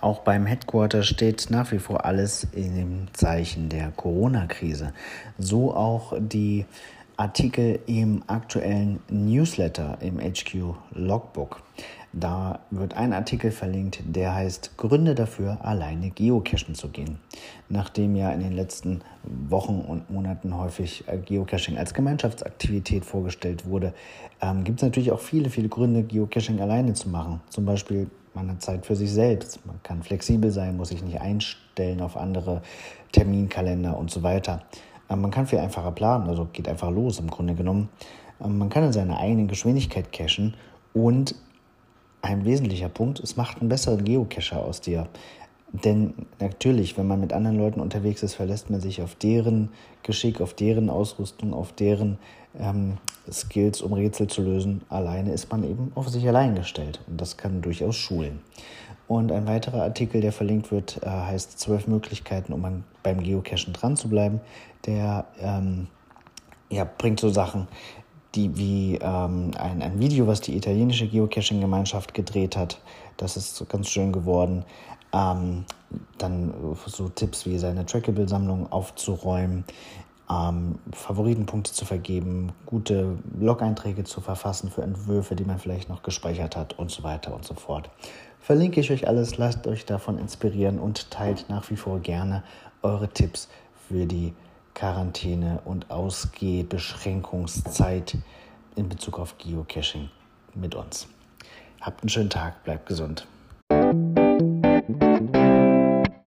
Auch beim Headquarter steht nach wie vor alles im Zeichen der Corona-Krise. So auch die Artikel im aktuellen Newsletter im HQ Logbook. Da wird ein Artikel verlinkt, der heißt Gründe dafür, alleine geocachen zu gehen. Nachdem ja in den letzten Wochen und Monaten häufig äh, Geocaching als Gemeinschaftsaktivität vorgestellt wurde, ähm, gibt es natürlich auch viele, viele Gründe, Geocaching alleine zu machen. Zum Beispiel man hat Zeit für sich selbst. Man kann flexibel sein, muss sich nicht einstellen auf andere Terminkalender und so weiter. Ähm, man kann viel einfacher planen, also geht einfach los im Grunde genommen. Ähm, man kann in seiner eigenen Geschwindigkeit cachen und ein wesentlicher Punkt, es macht einen besseren Geocacher aus dir. Denn natürlich, wenn man mit anderen Leuten unterwegs ist, verlässt man sich auf deren Geschick, auf deren Ausrüstung, auf deren ähm, Skills, um Rätsel zu lösen. Alleine ist man eben auf sich allein gestellt. Und das kann durchaus schulen. Und ein weiterer Artikel, der verlinkt wird, äh, heißt zwölf Möglichkeiten, um beim Geocachen dran zu bleiben. Der ähm, ja, bringt so Sachen, die wie ähm, ein, ein Video, was die italienische Geocaching-Gemeinschaft gedreht hat. Das ist ganz schön geworden. Ähm, dann so Tipps wie seine Trackable-Sammlung aufzuräumen, ähm, Favoritenpunkte zu vergeben, gute Blog-Einträge zu verfassen für Entwürfe, die man vielleicht noch gespeichert hat und so weiter und so fort. Verlinke ich euch alles, lasst euch davon inspirieren und teilt nach wie vor gerne eure Tipps für die Quarantäne und Ausgehbeschränkungszeit in Bezug auf Geocaching mit uns. Habt einen schönen Tag, bleibt gesund.